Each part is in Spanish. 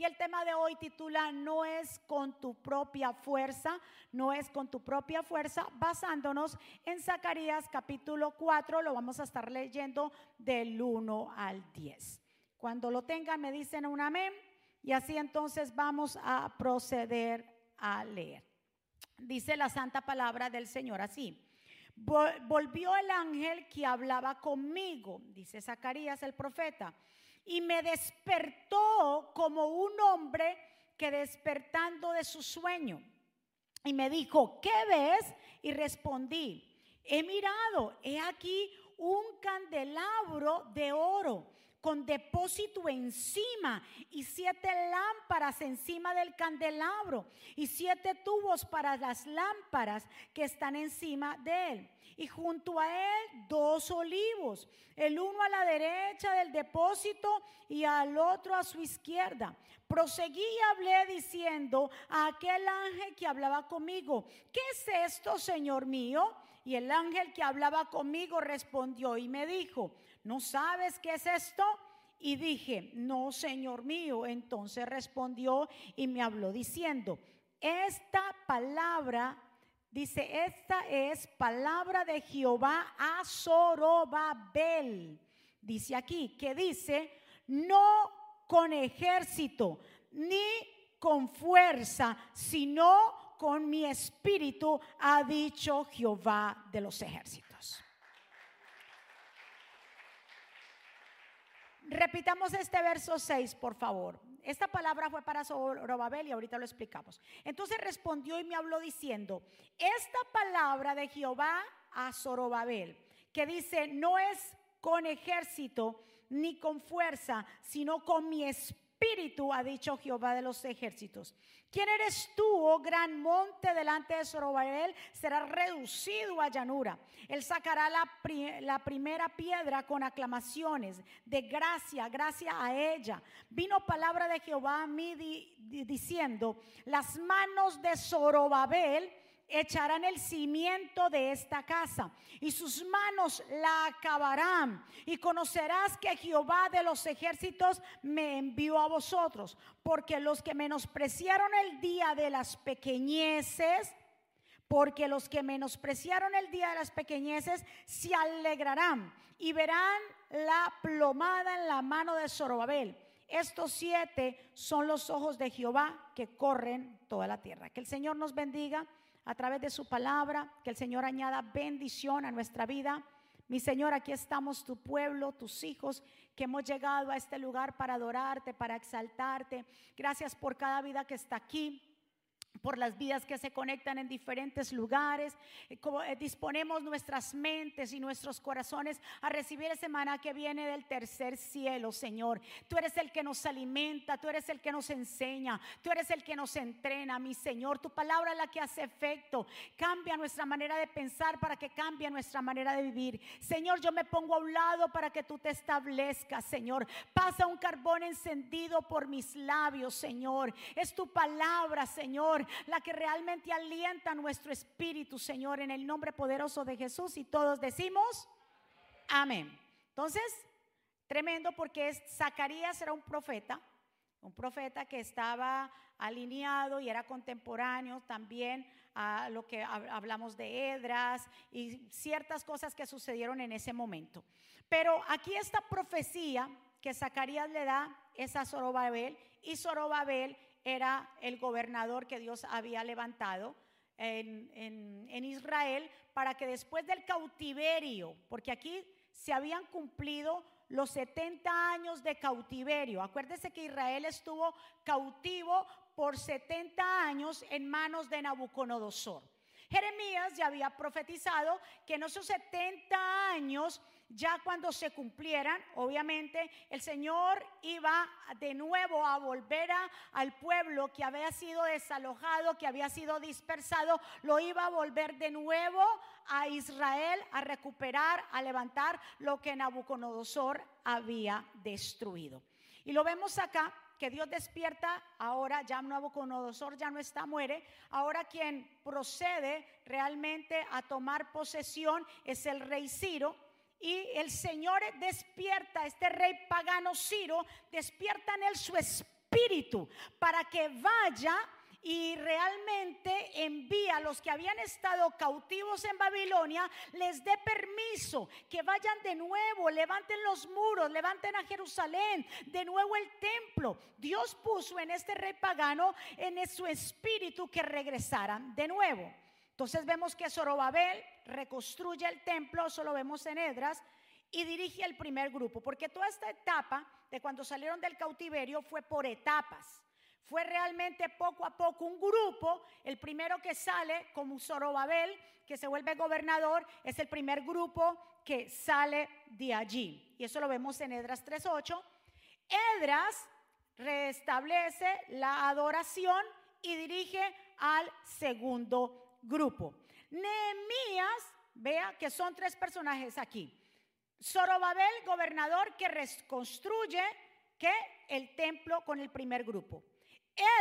y el tema de hoy titula No es con tu propia fuerza, no es con tu propia fuerza, basándonos en Zacarías capítulo 4, lo vamos a estar leyendo del 1 al 10. Cuando lo tengan me dicen un amén y así entonces vamos a proceder a leer. Dice la santa palabra del Señor así. Volvió el ángel que hablaba conmigo, dice Zacarías el profeta, y me despertó como un hombre que despertando de su sueño. Y me dijo, ¿qué ves? Y respondí, he mirado, he aquí un candelabro de oro con depósito encima y siete lámparas encima del candelabro y siete tubos para las lámparas que están encima de él. Y junto a él dos olivos, el uno a la derecha del depósito y al otro a su izquierda. Proseguí y hablé diciendo a aquel ángel que hablaba conmigo, ¿qué es esto, Señor mío? Y el ángel que hablaba conmigo respondió y me dijo, ¿no sabes qué es esto? Y dije, no, Señor mío. Entonces respondió y me habló diciendo, esta palabra, dice, esta es palabra de Jehová a Zorobabel. Dice aquí, que dice, no con ejército, ni con fuerza, sino con mi espíritu, ha dicho Jehová de los ejércitos. Repitamos este verso 6, por favor. Esta palabra fue para Zorobabel y ahorita lo explicamos. Entonces respondió y me habló diciendo, esta palabra de Jehová a Zorobabel, que dice, no es con ejército ni con fuerza, sino con mi espíritu, ha dicho Jehová de los ejércitos. ¿Quién eres tú, oh gran monte delante de Zorobabel? Será reducido a llanura. Él sacará la, la, primera piedra con aclamaciones de gracia, gracia a ella. Vino palabra de Jehová a mí diciendo, las manos de Zorobabel echarán el cimiento de esta casa y sus manos la acabarán. Y conocerás que Jehová de los ejércitos me envió a vosotros, porque los que menospreciaron el día de las pequeñeces, porque los que menospreciaron el día de las pequeñeces se alegrarán y verán la plomada en la mano de Zorobabel. Estos siete son los ojos de Jehová que corren toda la tierra. Que el Señor nos bendiga a través de su palabra, que el Señor añada bendición a nuestra vida. Mi Señor, aquí estamos tu pueblo, tus hijos, que hemos llegado a este lugar para adorarte, para exaltarte. Gracias por cada vida que está aquí por las vidas que se conectan en diferentes lugares. Eh, eh, disponemos nuestras mentes y nuestros corazones a recibir ese maná que viene del tercer cielo, Señor. Tú eres el que nos alimenta, tú eres el que nos enseña, tú eres el que nos entrena, mi Señor. Tu palabra es la que hace efecto. Cambia nuestra manera de pensar para que cambie nuestra manera de vivir. Señor, yo me pongo a un lado para que tú te establezcas, Señor. Pasa un carbón encendido por mis labios, Señor. Es tu palabra, Señor la que realmente alienta nuestro espíritu, Señor, en el nombre poderoso de Jesús. Y todos decimos, amén. Entonces, tremendo porque es, Zacarías era un profeta, un profeta que estaba alineado y era contemporáneo también a lo que hablamos de Edras y ciertas cosas que sucedieron en ese momento. Pero aquí esta profecía que Zacarías le da es a Zorobabel y Zorobabel era el gobernador que Dios había levantado en, Israel para que después del cautiverio, porque aquí se habían cumplido los 70 años de cautiverio. Acuérdese que Israel estuvo cautivo por 70 años en manos de Nabucodonosor. Jeremías ya había profetizado que en esos 70 años ya cuando se cumplieran, obviamente el Señor iba de nuevo a volver a, al pueblo que había sido desalojado, que había sido dispersado, lo iba a volver de nuevo a Israel a recuperar, a levantar lo que Nabucodonosor había destruido. Y lo vemos acá que Dios despierta, ahora ya Nabucodonosor ya no está, muere, ahora quien procede realmente a tomar posesión es el rey Ciro y el Señor despierta, este rey pagano Ciro, despierta en él su espíritu para que vaya y realmente envía a los que habían estado cautivos en Babilonia, les dé permiso que vayan de nuevo, levanten los muros, levanten a Jerusalén, de nuevo el templo. Dios puso en este rey pagano, en su espíritu, que regresaran de nuevo. Entonces vemos que Zorobabel reconstruye el templo, eso lo vemos en Edras, y dirige el primer grupo, porque toda esta etapa de cuando salieron del cautiverio fue por etapas. Fue realmente poco a poco un grupo. El primero que sale, como Zorobabel, que se vuelve gobernador, es el primer grupo que sale de allí. Y eso lo vemos en Edras 3.8. Edras restablece la adoración y dirige al segundo grupo. Nehemías, vea que son tres personajes aquí. Zorobabel, gobernador que reconstruye que el templo con el primer grupo.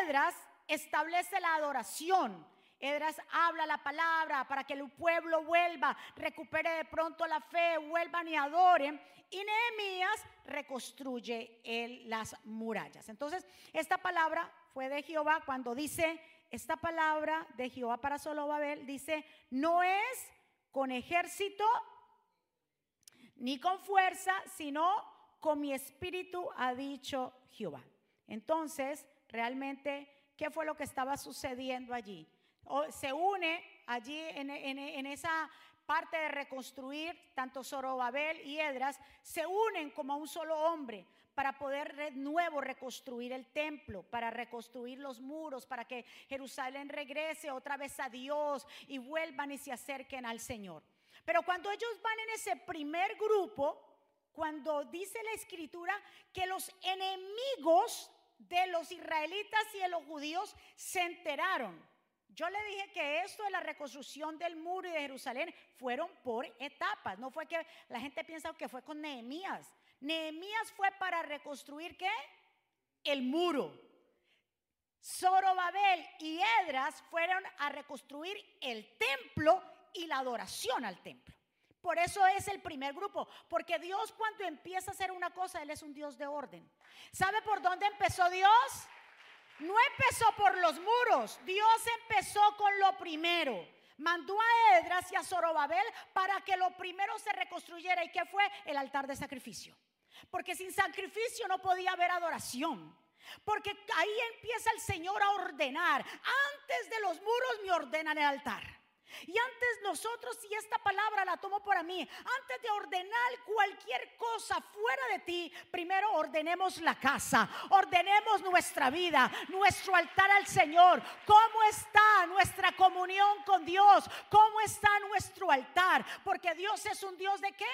Edras establece la adoración. Edras habla la palabra para que el pueblo vuelva, recupere de pronto la fe, vuelvan y adoren. Y Nehemías reconstruye las murallas. Entonces, esta palabra fue de Jehová cuando dice, esta palabra de Jehová para Solobabel dice, no es con ejército ni con fuerza, sino con mi espíritu, ha dicho Jehová. Entonces, realmente, ¿qué fue lo que estaba sucediendo allí? se une allí en, esa parte de reconstruir, tanto Zorobabel y Edras, se unen como un solo hombre para poder de nuevo reconstruir el templo, para reconstruir los muros, para que Jerusalén regrese otra vez a Dios y vuelvan y se acerquen al Señor. Pero cuando ellos van en ese primer grupo, cuando dice la escritura que los enemigos de los israelitas y de los judíos se enteraron. Yo le dije que esto de la reconstrucción del muro y de Jerusalén fueron por etapas. No fue que la gente piensa que fue con Nehemías. Nehemías fue para reconstruir qué? El muro. Zorobabel y Edras fueron a reconstruir el templo y la adoración al templo. Por eso es el primer grupo, porque Dios cuando empieza a hacer una cosa, Él es un Dios de orden. ¿Sabe por dónde empezó Dios? No empezó por los muros, Dios empezó con lo primero. Mandó a Edras y a Zorobabel para que lo primero se reconstruyera. ¿Y qué fue? El altar de sacrificio. Porque sin sacrificio no podía haber adoración. Porque ahí empieza el Señor a ordenar. Antes de los muros me ordenan el altar. Y antes nosotros, y esta palabra la tomo para mí, antes de ordenar cualquier cosa fuera de ti, primero ordenemos la casa, ordenemos nuestra vida, nuestro altar al Señor. ¿Cómo está nuestra comunión con Dios? ¿Cómo está nuestro altar? Porque Dios es un Dios de qué?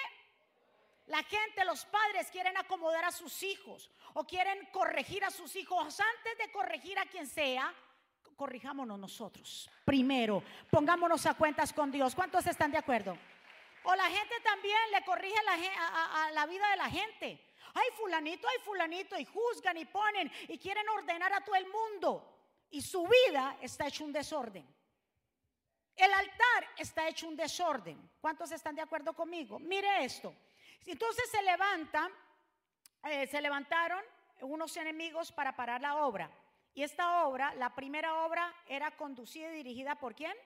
La gente, los padres quieren acomodar a sus hijos o quieren corregir a sus hijos antes de corregir a quien sea corrijámonos nosotros. Primero, pongámonos a cuentas con Dios. ¿Cuántos están de acuerdo? O la gente también le corrige a la, vida de la gente. Ay, fulanito, ay, fulanito, y juzgan y ponen y quieren ordenar a todo el mundo. Y su vida está hecho un desorden. El altar está hecho un desorden. ¿Cuántos están de acuerdo conmigo? Mire esto. Entonces se levanta, eh, se levantaron unos enemigos para parar la obra. Y esta obra, la primera obra, era conducida y dirigida por quién?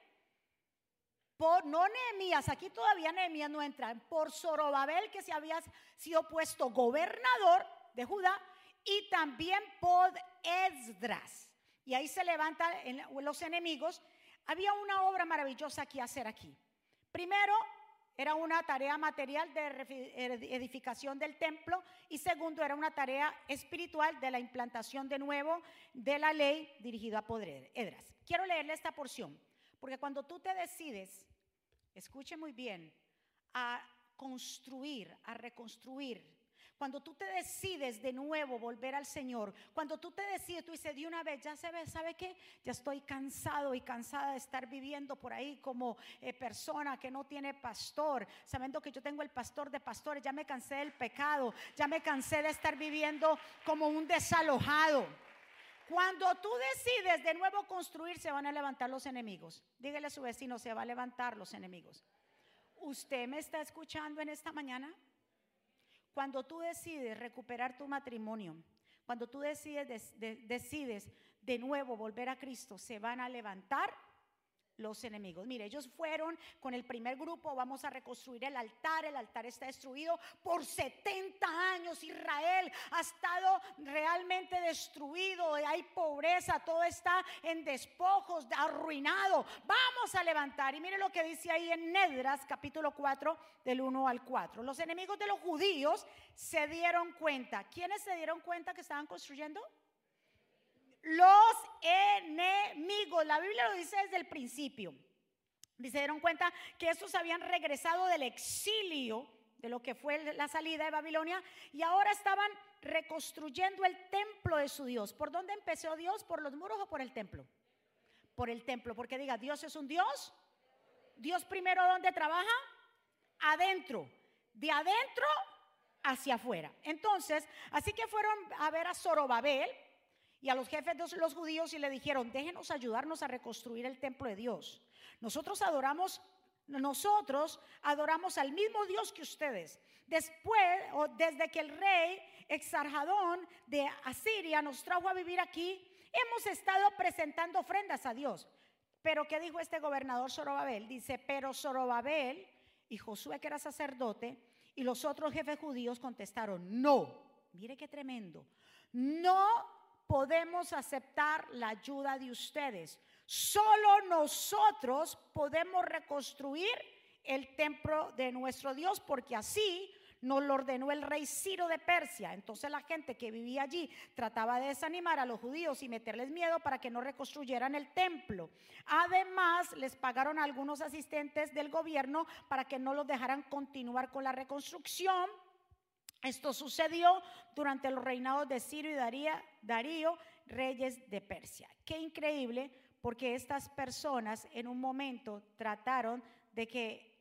Por, no Nehemías, aquí todavía Nehemías no entra, por Zorobabel, que se había sido puesto gobernador de Judá, y también por Esdras. Y ahí se levantan los enemigos. Había una obra maravillosa que hacer aquí. Primero, era una tarea material de edificación del templo y segundo era una tarea espiritual de la implantación de nuevo de la ley dirigida a poder. Edras. Quiero leerle esta porción, porque cuando tú te decides, escuche muy bien, a construir, a reconstruir cuando tú te decides de nuevo volver al Señor, cuando tú te decides, tú dices de una vez, ya se ve, ¿sabe qué? Ya estoy cansado y cansada de estar viviendo por ahí como eh, persona que no tiene pastor, sabiendo que yo tengo el pastor de pastores, ya me cansé del pecado, ya me cansé de estar viviendo como un desalojado. Cuando tú decides de nuevo construir, se van a levantar los enemigos. Dígale a su vecino, se va a levantar los enemigos. ¿Usted me está escuchando en esta mañana? Cuando tú decides recuperar tu matrimonio, Cuando tú decides, decides de nuevo volver a Cristo, se van a levantar los enemigos. Mire, ellos fueron con el primer grupo, vamos a reconstruir el altar, el altar está destruido por 70 años, Israel ha estado realmente destruido, hay pobreza, todo está en despojos, arruinado. Vamos a levantar. Y mire lo que dice ahí en Nedras, capítulo 4, del 1 al 4. Los enemigos de los judíos se dieron cuenta. ¿Quiénes se dieron cuenta que estaban construyendo? Los enemigos. La Biblia lo dice desde el principio. Y se dieron cuenta que estos habían regresado del exilio, de lo que fue la salida de Babilonia, y ahora estaban reconstruyendo el templo de su Dios. ¿Por dónde empezó Dios? ¿Por los muros o por el templo? Por el templo, porque diga, Dios es un Dios. Dios primero, ¿dónde trabaja? Adentro. De adentro hacia afuera. Entonces, así que fueron a ver a Zorobabel, y a los jefes de los judíos y le dijeron, déjenos ayudarnos a reconstruir el templo de Dios. Nosotros adoramos, nosotros adoramos al mismo Dios que ustedes. Después, o desde que el rey Exarjadón de Asiria nos trajo a vivir aquí, hemos estado presentando ofrendas a Dios. Pero ¿qué dijo este gobernador Zorobabel? Dice, pero Zorobabel y Josué que era sacerdote y los otros jefes judíos contestaron, no. Mire qué tremendo. No podemos aceptar la ayuda de ustedes. Solo nosotros podemos reconstruir el templo de nuestro Dios porque así nos lo ordenó el rey Ciro de Persia. Entonces la gente que vivía allí trataba de desanimar a los judíos y meterles miedo para que no reconstruyeran el templo. Además, les pagaron a algunos asistentes del gobierno para que no los dejaran continuar con la reconstrucción. Esto sucedió durante los reinados de Ciro y Darío, reyes de Persia. Qué increíble, porque estas personas en un momento trataron de que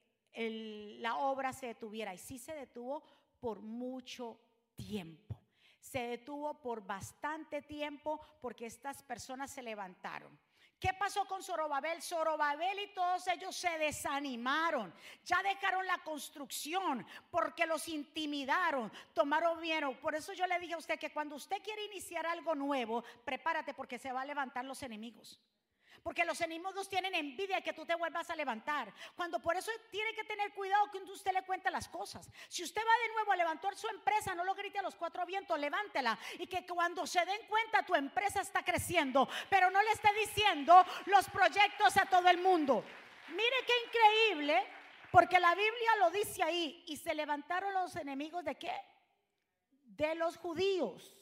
la obra se detuviera y sí se detuvo por mucho tiempo. Se detuvo por bastante tiempo porque estas personas se levantaron. ¿Qué pasó con Zorobabel? Zorobabel y todos ellos se desanimaron. Ya dejaron la construcción porque los intimidaron, tomaron miedo. Por eso yo le dije a usted que cuando usted quiere iniciar algo nuevo, prepárate porque se va a levantar los enemigos. Porque los enemigos tienen envidia de que tú te vuelvas a levantar. Cuando por eso tiene que tener cuidado que usted le cuente las cosas. Si usted va de nuevo a levantar su empresa, no lo grite a los cuatro vientos, levántela. Y que cuando se den cuenta tu empresa está creciendo. Pero no le esté diciendo los proyectos a todo el mundo. Mire qué increíble. Porque la Biblia lo dice ahí. Y se levantaron los enemigos de qué? De los judíos.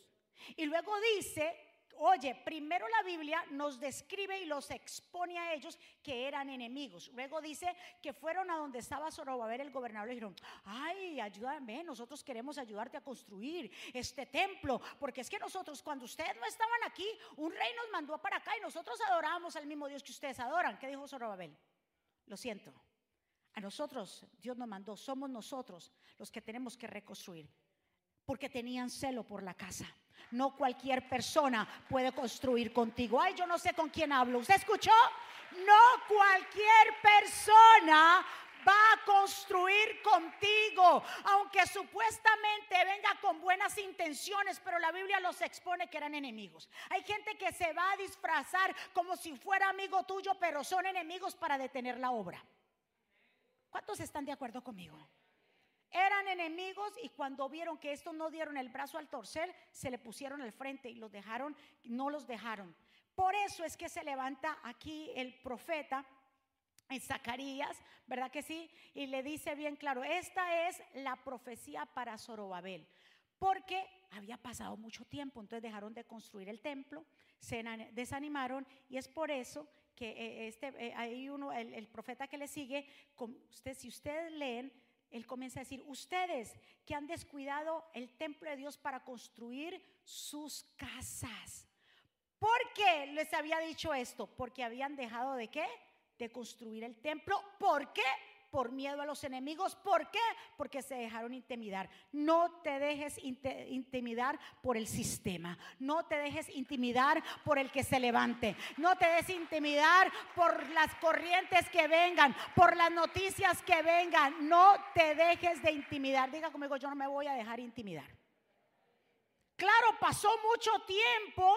Y luego dice Oye, primero la Biblia nos describe y los expone a ellos que eran enemigos. Luego dice que fueron a donde estaba Zorobabel el gobernador y dijeron, ay, ayúdame, nosotros queremos ayudarte a construir este templo, porque es que nosotros cuando ustedes no estaban aquí, un rey nos mandó para acá y nosotros adorábamos al mismo Dios que ustedes adoran. ¿Qué dijo Zorobabel? Lo siento. A nosotros Dios nos mandó, somos nosotros los que tenemos que reconstruir, porque tenían celo por la casa. No cualquier persona puede construir contigo. Ay, yo no sé con quién hablo. ¿Usted escuchó? No cualquier persona va a construir contigo, aunque supuestamente venga con buenas intenciones, pero la Biblia los expone que eran enemigos. Hay gente que se va a disfrazar como si fuera amigo tuyo, pero son enemigos para detener la obra. ¿Cuántos están de acuerdo conmigo? Eran enemigos y cuando vieron que estos no dieron el brazo al torcer, se le pusieron al frente y los dejaron, no los dejaron. Por eso es que se levanta aquí el profeta en Zacarías, ¿verdad que sí? Y le dice bien claro, esta es la profecía para Zorobabel, porque había pasado mucho tiempo, entonces dejaron de construir el templo, se desanimaron y es por eso que eh, este, eh, hay uno, el, el, profeta que le sigue, usted, si ustedes leen, él comienza a decir, ustedes que han descuidado el templo de Dios para construir sus casas. ¿Por qué les había dicho esto? Porque habían dejado de qué? De construir el templo. ¿Por qué? Por miedo a los enemigos. ¿Por qué? Porque se dejaron intimidar. No te dejes intimidar por el sistema. No te dejes intimidar por el que se levante. No te dejes intimidar por las corrientes que vengan, por las noticias que vengan. No te dejes de intimidar. Diga conmigo, yo no me voy a dejar intimidar. Claro, pasó mucho tiempo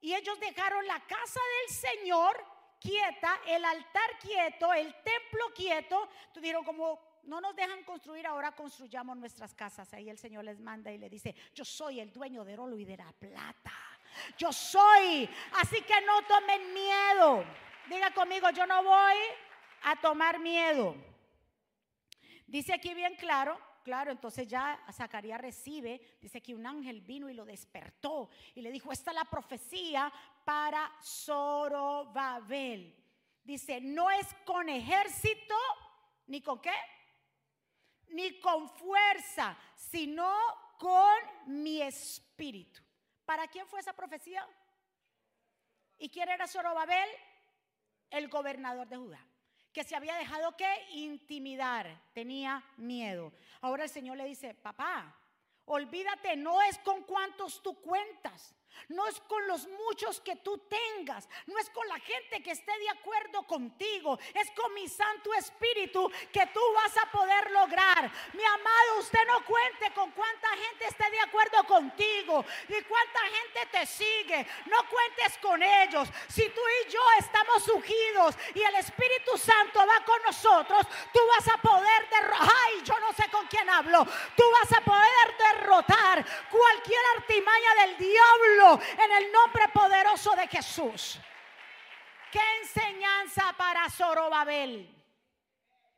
y ellos dejaron la casa del Señor quieta, el altar quieto, el templo quieto. Tuvieron como no nos dejan construir, ahora construyamos nuestras casas. Ahí el Señor les manda y le dice, yo soy el dueño del oro y de la plata. Yo soy. Así que no tomen miedo. Diga conmigo, yo no voy a tomar miedo. Dice aquí bien claro, claro, entonces ya Zacarías recibe, dice que un ángel vino y lo despertó y le dijo, esta es la profecía para Zorobabel. Dice, no es con ejército, ni con qué, ni con fuerza, sino con mi espíritu. ¿Para quién fue esa profecía? ¿Y quién era Zorobabel? El gobernador de Judá, que se había dejado que intimidar, tenía miedo. Ahora el Señor le dice, papá, olvídate, no es con cuántos tú cuentas, no es con los muchos que tú tengas, no es con la gente que esté de acuerdo contigo, es con mi Santo Espíritu que tú vas a poder lograr. Mi amado, usted no cuente con cuánta gente esté de acuerdo contigo y cuánta gente te sigue, no cuentes con ellos. Si tú y yo estamos ungidos y el Espíritu Santo va con nosotros, tú vas a poder derrotar, ay, yo no sé con quién hablo, tú vas a poder derrotar cualquier artimaña del diablo en el nombre poderoso de Jesús. ¿Qué enseñanza para Zorobabel?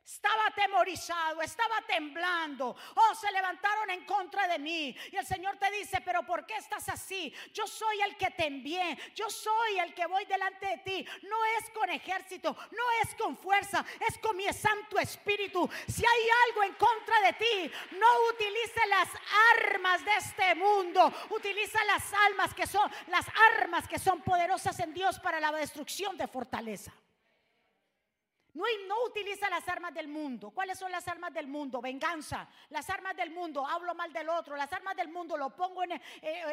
Estaba atemorizado, estaba temblando. Oh, se levantaron en contra de mí. Y el Señor te dice, pero ¿por qué estás así? Yo soy el que te envié. Yo soy el que voy delante de ti. No es con ejército, no es con fuerza, es con mi Santo Espíritu. Si hay algo en contra de ti, no utilice las armas de este mundo. Utiliza las almas que son las armas que son poderosas en Dios para la destrucción de fortaleza. No, utiliza las armas del mundo. ¿Cuáles son las armas del mundo? Venganza. Las armas del mundo, hablo mal del otro. Las armas del mundo, lo pongo en, eh,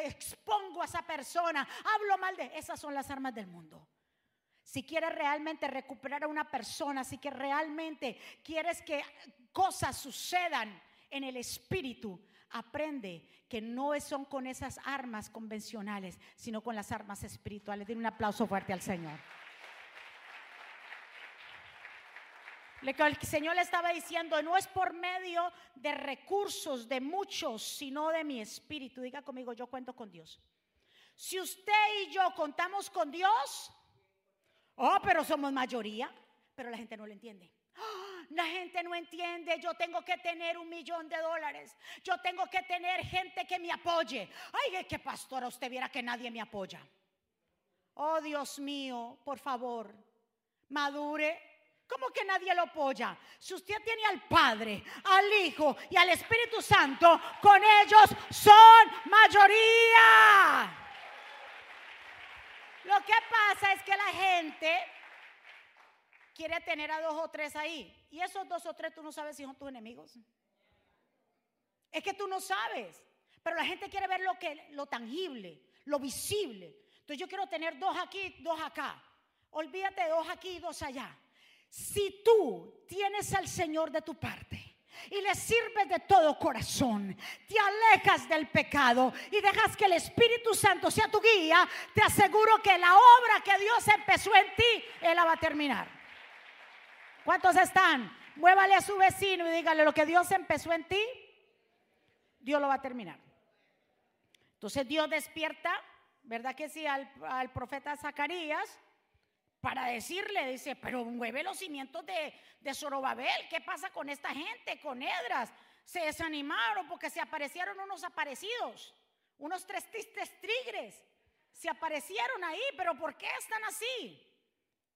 expongo a esa persona. Hablo mal de... Esas son las armas del mundo. Si quieres realmente recuperar a una persona, si que realmente quieres que cosas sucedan en el espíritu, aprende que no son con esas armas convencionales, sino con las armas espirituales. Den un aplauso fuerte al Señor. El Señor le estaba diciendo, no es por medio de recursos de muchos, sino de mi espíritu. Diga conmigo, yo cuento con Dios. Si usted y yo contamos con Dios, oh, pero somos mayoría, pero la gente no lo entiende. La gente no entiende, yo tengo que tener un millón de dólares, yo tengo que tener gente que me apoye. Ay, que pastora, usted viera que nadie me apoya. Oh Dios mío, por favor, madure ¿Cómo que nadie lo apoya? Si usted tiene al Padre, al Hijo y al Espíritu Santo, con ellos son mayoría. Lo que pasa es que la gente quiere tener a dos o tres ahí. Y esos dos o tres tú no sabes si son tus enemigos. Es que tú no sabes. Pero la gente quiere ver lo que lo tangible, lo visible. Entonces yo quiero tener dos aquí, dos acá. Olvídate de dos aquí y dos allá. Si tú tienes al Señor de tu parte y le sirves de todo corazón, te alejas del pecado y dejas que el Espíritu Santo sea tu guía, te aseguro que la obra que Dios empezó en ti, Él la va a terminar. ¿Cuántos están? Muévale a su vecino y dígale lo que Dios empezó en ti, Dios lo va a terminar. Entonces Dios despierta, ¿verdad que sí? Al, al profeta Zacarías para decirle, dice, pero mueve los cimientos de, de Zorobabel, ¿qué pasa con esta gente, con Edras? Se desanimaron porque se aparecieron unos aparecidos, unos tres tristes tigres, se aparecieron ahí, pero ¿por qué están así?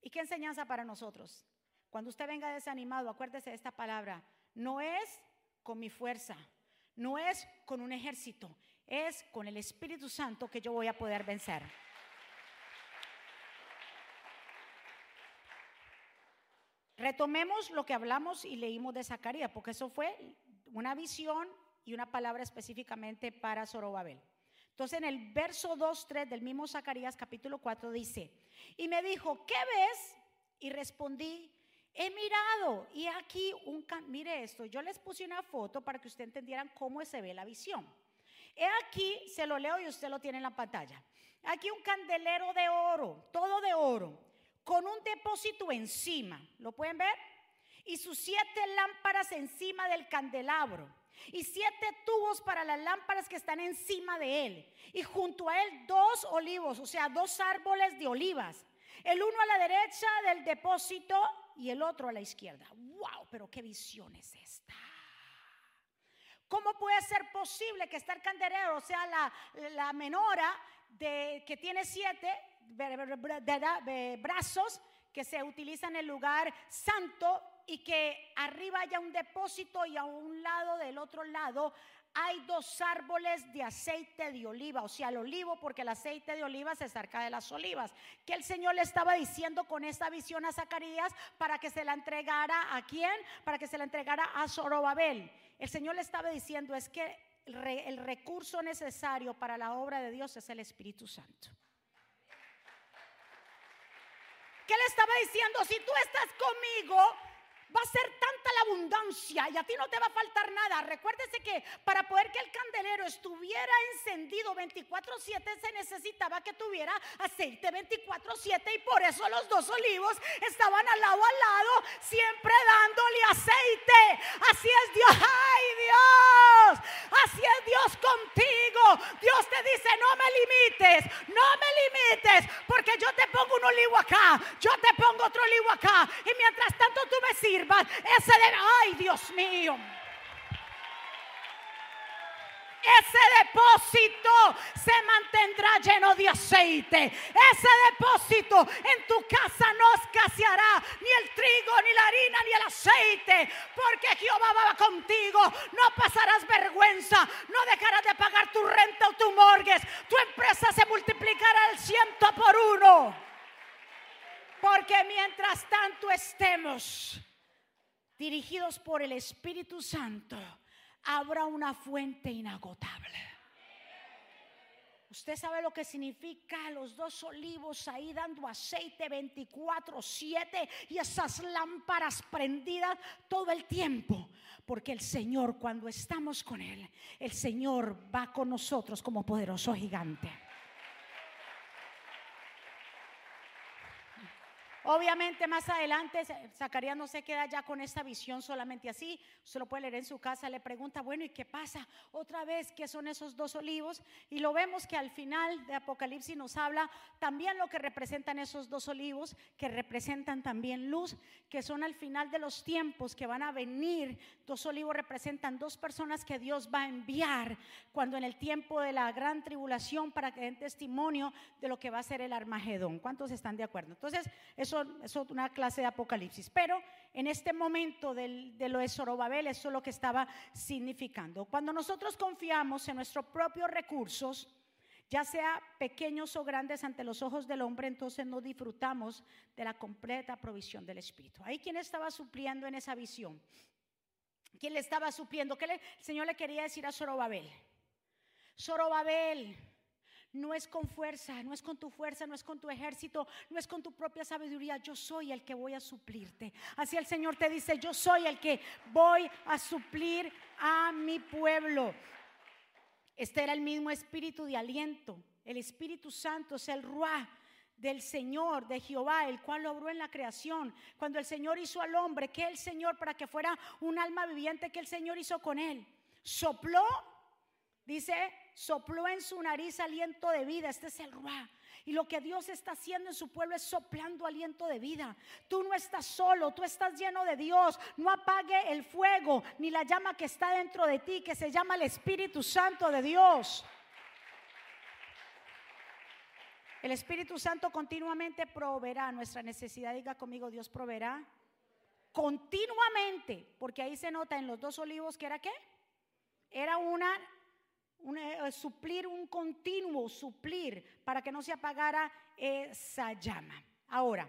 ¿Y qué enseñanza para nosotros? Cuando usted venga desanimado, acuérdese de esta palabra, no es con mi fuerza, no es con un ejército, es con el Espíritu Santo que yo voy a poder vencer. Retomemos lo que hablamos y leímos de Zacarías, porque eso fue una visión y una palabra específicamente para Zorobabel. Entonces en el verso 2, 3 del mismo Zacarías capítulo 4 dice, y me dijo, ¿qué ves? Y respondí, he mirado y aquí un, mire esto, yo les puse una foto para que ustedes entendieran cómo se ve la visión. He aquí, se lo leo y usted lo tiene en la pantalla. Aquí un candelero de oro, todo de oro, con un depósito encima. ¿Lo pueden ver? Y sus siete lámparas encima del candelabro. Y siete tubos para las lámparas que están encima de él. Y junto a él dos olivos, o sea, dos árboles de olivas. El uno a la derecha del depósito y el otro a la izquierda. ¡Wow! Pero qué visión es esta. ¿Cómo puede ser posible que estar candelero, o sea, la, menora que tiene siete brazos que se utiliza en el lugar santo y que arriba haya un depósito y a un lado del otro lado hay dos árboles de aceite de oliva, o sea, el olivo, porque el aceite de oliva se acerca de las olivas. Que el Señor le estaba diciendo con esta visión a Zacarías para que se la entregara a quién? Para que se la entregara a Zorobabel. El Señor le estaba diciendo es que el recurso necesario para la obra de Dios es el Espíritu Santo. ¿Qué le estaba diciendo? Si tú estás conmigo, va a ser tanta la abundancia y a ti no te va a faltar nada. Recuérdese que para poder que el candelero estuviera encendido 24/7 se necesitaba que tuviera aceite 24/7 y por eso los dos olivos estaban al lado al lado, siempre dándole aceite. Así es Dios, ay Dios, así es Dios contigo. Dios te dice, no me limites, no me limites, porque yo te pongo un olivo acá, yo te pongo otro olivo acá y mientras tanto tú me ese ay Dios mío. Ese depósito se mantendrá lleno de aceite. Ese depósito en tu casa no escaseará ni el trigo, ni la harina, ni el aceite. Porque Jehová va contigo. No pasarás vergüenza. No dejarás de pagar tu renta o tu morgues. Tu empresa se multiplicará al ciento por uno. Porque mientras tanto estemos dirigidos por el Espíritu Santo, habrá una fuente inagotable. Usted sabe lo que significa los dos olivos ahí dando aceite 24/7 y esas lámparas prendidas todo el tiempo. Porque el Señor, cuando estamos con Él, el Señor va con nosotros como poderoso gigante. Obviamente más adelante Zacarías no se queda ya con esta visión solamente así, se lo puede leer en su casa, le pregunta, bueno, ¿y qué pasa? Otra vez, ¿qué son esos dos olivos? Y lo vemos que al final de Apocalipsis nos habla también lo que representan esos dos olivos, que representan también luz, que son al final de los tiempos que van a venir. Dos olivos representan dos personas que Dios va a enviar cuando en el tiempo de la gran tribulación para que den testimonio de lo que va a ser el Armagedón. ¿Cuántos están de acuerdo? Entonces, eso eso es una clase de apocalipsis. Pero en este momento de lo de Zorobabel, eso es lo que estaba significando. Cuando nosotros confiamos en nuestros propios recursos, ya sea pequeños o grandes ante los ojos del hombre, entonces no disfrutamos de la completa provisión del Espíritu. Ahí quién estaba supliendo en esa visión. ¿Quién le estaba supliendo? ¿Qué el Señor le quería decir a Zorobabel? Zorobabel, no es con fuerza, no es con tu fuerza, no es con tu ejército, no es con tu propia sabiduría. Yo soy el que voy a suplirte. Así el Señor te dice, yo soy el que voy a suplir a mi pueblo. Este era el mismo espíritu de aliento. El Espíritu Santo es el ruá del Señor, de Jehová, el cual lo obró en la creación. Cuando el Señor hizo al hombre, que el Señor para que fuera un alma viviente, que el Señor hizo con él. Sopló, dice, sopló en su nariz aliento de vida. Este es el Ruá. Y lo que Dios está haciendo en su pueblo es soplando aliento de vida. Tú no estás solo, tú estás lleno de Dios. No apague el fuego ni la llama que está dentro de ti, que se llama el Espíritu Santo de Dios. El Espíritu Santo continuamente proveerá nuestra necesidad. Diga conmigo, Dios proveerá continuamente, porque ahí se nota en los dos olivos que era qué? Era una eh, suplir un continuo, suplir, para que no se apagara esa llama. Ahora,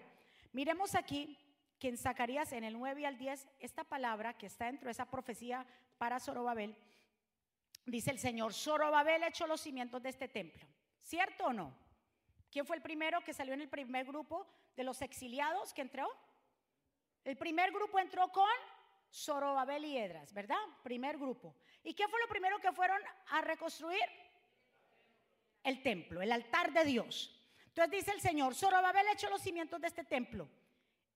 miremos aquí que en Zacarías, en el 9 al 10, esta palabra que está dentro de esa profecía para Zorobabel, dice el Señor, Zorobabel echó los cimientos de este templo. ¿Cierto o no? ¿Quién fue el primero que salió en el primer grupo de los exiliados que entró? El primer grupo entró con Zorobabel y Edras, ¿verdad? Primer grupo. ¿Y qué fue lo primero que fueron a reconstruir? El templo, el altar de Dios. Entonces dice el Señor, Zorobabel hecho los cimientos de este templo.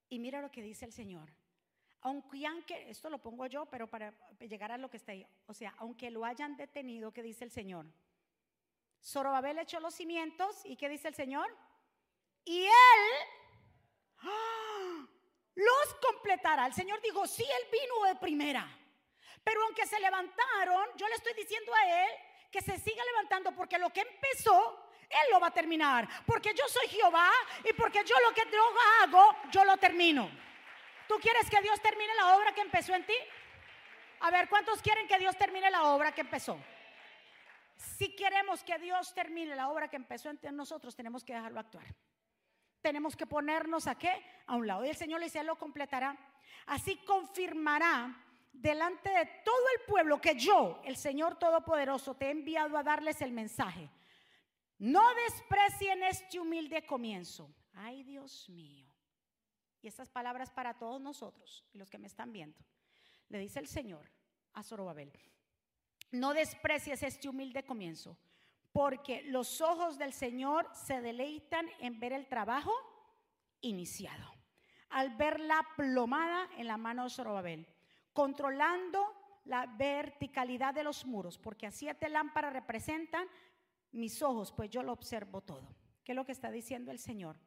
Y mira lo que dice el Señor. Aunque, esto lo pongo yo, pero para llegar a lo que está ahí. O sea, aunque lo hayan detenido, ¿qué dice el Señor? Zorobabel echó los cimientos y ¿qué dice el Señor? Y él ¡ah! los completará. El Señor dijo, sí, él vino de primera. Pero aunque se levantaron, yo le estoy diciendo a él que se siga levantando porque lo que empezó, él lo va a terminar. Porque yo soy Jehová y porque yo lo que yo hago, yo lo termino. ¿Tú quieres que Dios termine la obra que empezó en ti? A ver, ¿cuántos quieren que Dios termine la obra que empezó? Si queremos que Dios termine la obra que empezó en nosotros, tenemos que dejarlo actuar. Tenemos que ponernos a qué? A un lado. Y el Señor le dice, Él lo completará. Así confirmará delante de todo el pueblo que yo, el Señor Todopoderoso, te he enviado a darles el mensaje. No desprecien este humilde comienzo. Ay, Dios mío. Y estas palabras para todos nosotros y los que me están viendo. Le dice el Señor a Zorobabel. No desprecies este humilde comienzo, porque los ojos del Señor se deleitan en ver el trabajo iniciado, al ver la plomada en la mano de Zorobabel, controlando la verticalidad de los muros, porque a siete lámparas representan mis ojos, pues yo lo observo todo. ¿Qué es lo que está diciendo el Señor?